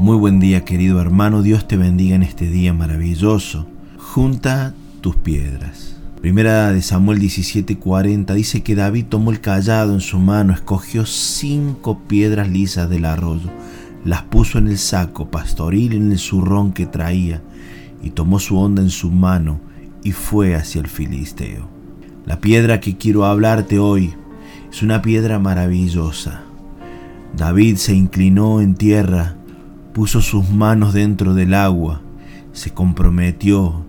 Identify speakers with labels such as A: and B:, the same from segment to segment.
A: Muy buen día querido hermano, Dios te bendiga en este día maravilloso. Junta tus piedras. Primera de Samuel 17:40 dice que David tomó el callado en su mano, escogió cinco piedras lisas del arroyo, las puso en el saco pastoril en el zurrón que traía, y tomó su onda en su mano y fue hacia el filisteo. La piedra que quiero hablarte hoy es una piedra maravillosa. David se inclinó en tierra, puso sus manos dentro del agua, se comprometió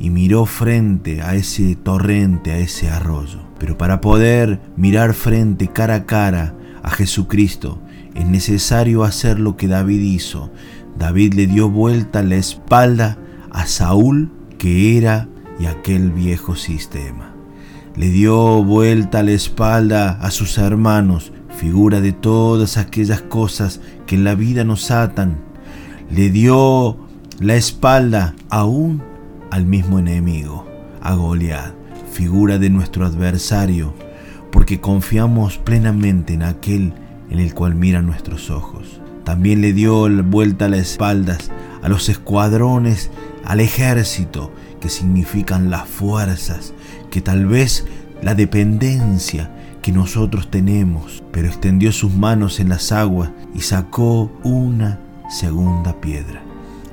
A: y miró frente a ese torrente, a ese arroyo. Pero para poder mirar frente, cara a cara, a Jesucristo, es necesario hacer lo que David hizo. David le dio vuelta la espalda a Saúl, que era y aquel viejo sistema le dio vuelta la espalda a sus hermanos, figura de todas aquellas cosas que en la vida nos atan. Le dio la espalda aún al mismo enemigo, a Goliat, figura de nuestro adversario, porque confiamos plenamente en aquel en el cual miran nuestros ojos. También le dio vuelta las espaldas a los escuadrones, al ejército, que significan las fuerzas, que tal vez la dependencia que nosotros tenemos, pero extendió sus manos en las aguas y sacó una segunda piedra.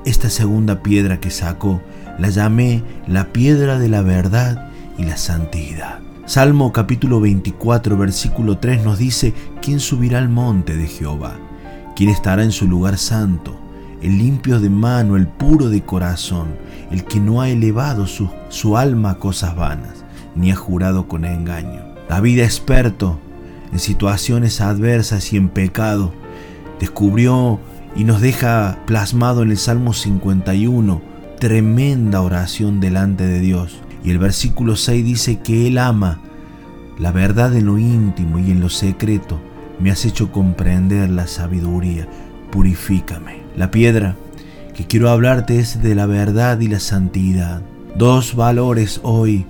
A: Esta segunda piedra que sacó la llamé la piedra de la verdad y la santidad. Salmo capítulo 24 versículo 3 nos dice, ¿quién subirá al monte de Jehová? ¿Quién estará en su lugar santo? El limpio de mano, el puro de corazón, el que no ha elevado su, su alma a cosas vanas ni ha jurado con engaño. David, experto en situaciones adversas y en pecado, descubrió y nos deja plasmado en el Salmo 51 tremenda oración delante de Dios. Y el versículo 6 dice que Él ama la verdad en lo íntimo y en lo secreto. Me has hecho comprender la sabiduría. Purifícame. La piedra que quiero hablarte es de la verdad y la santidad. Dos valores hoy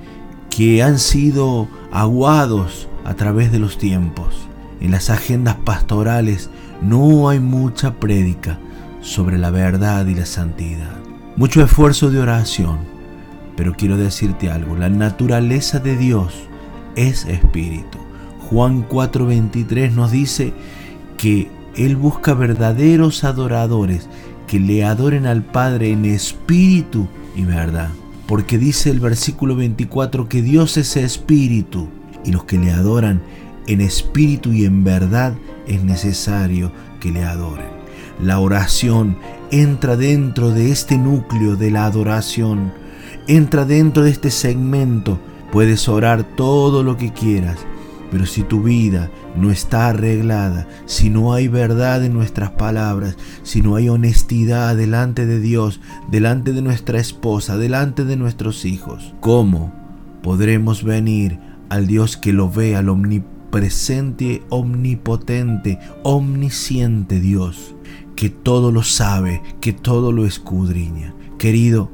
A: que han sido aguados a través de los tiempos. En las agendas pastorales no hay mucha prédica sobre la verdad y la santidad. Mucho esfuerzo de oración, pero quiero decirte algo, la naturaleza de Dios es espíritu. Juan 4:23 nos dice que Él busca verdaderos adoradores que le adoren al Padre en espíritu y verdad porque dice el versículo 24 que Dios es espíritu y los que le adoran en espíritu y en verdad es necesario que le adoren. La oración entra dentro de este núcleo de la adoración, entra dentro de este segmento. Puedes orar todo lo que quieras, pero si tu vida no está arreglada, si no hay verdad en nuestras palabras, si no hay honestidad delante de Dios, delante de nuestra esposa, delante de nuestros hijos, ¿cómo podremos venir al Dios que lo ve, al omnipresente, omnipotente, omnisciente Dios, que todo lo sabe, que todo lo escudriña? Querido,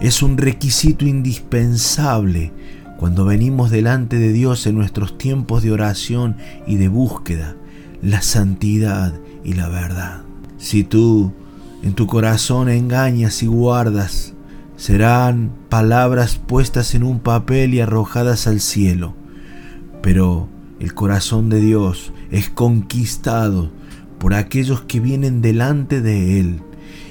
A: es un requisito indispensable cuando venimos delante de Dios en nuestros tiempos de oración y de búsqueda, la santidad y la verdad. Si tú en tu corazón engañas y guardas, serán palabras puestas en un papel y arrojadas al cielo. Pero el corazón de Dios es conquistado por aquellos que vienen delante de Él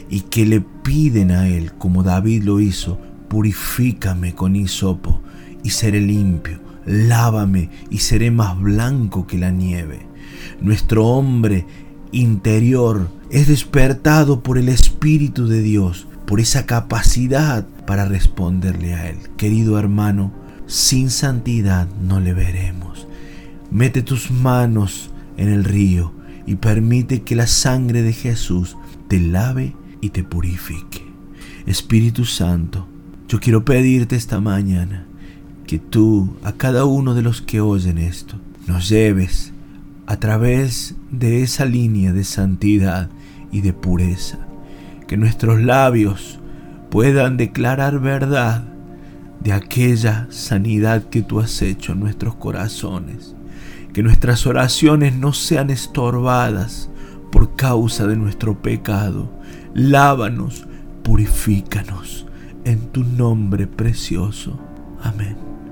A: y que le piden a Él, como David lo hizo, purifícame con hisopo y seré limpio, lávame y seré más blanco que la nieve. Nuestro hombre interior es despertado por el Espíritu de Dios, por esa capacidad para responderle a Él. Querido hermano, sin santidad no le veremos. Mete tus manos en el río y permite que la sangre de Jesús te lave y te purifique. Espíritu Santo, yo quiero pedirte esta mañana que tú, a cada uno de los que oyen esto, nos lleves a través de esa línea de santidad y de pureza. Que nuestros labios puedan declarar verdad de aquella sanidad que tú has hecho en nuestros corazones. Que nuestras oraciones no sean estorbadas por causa de nuestro pecado. Lávanos, purifícanos en tu nombre precioso. Amén.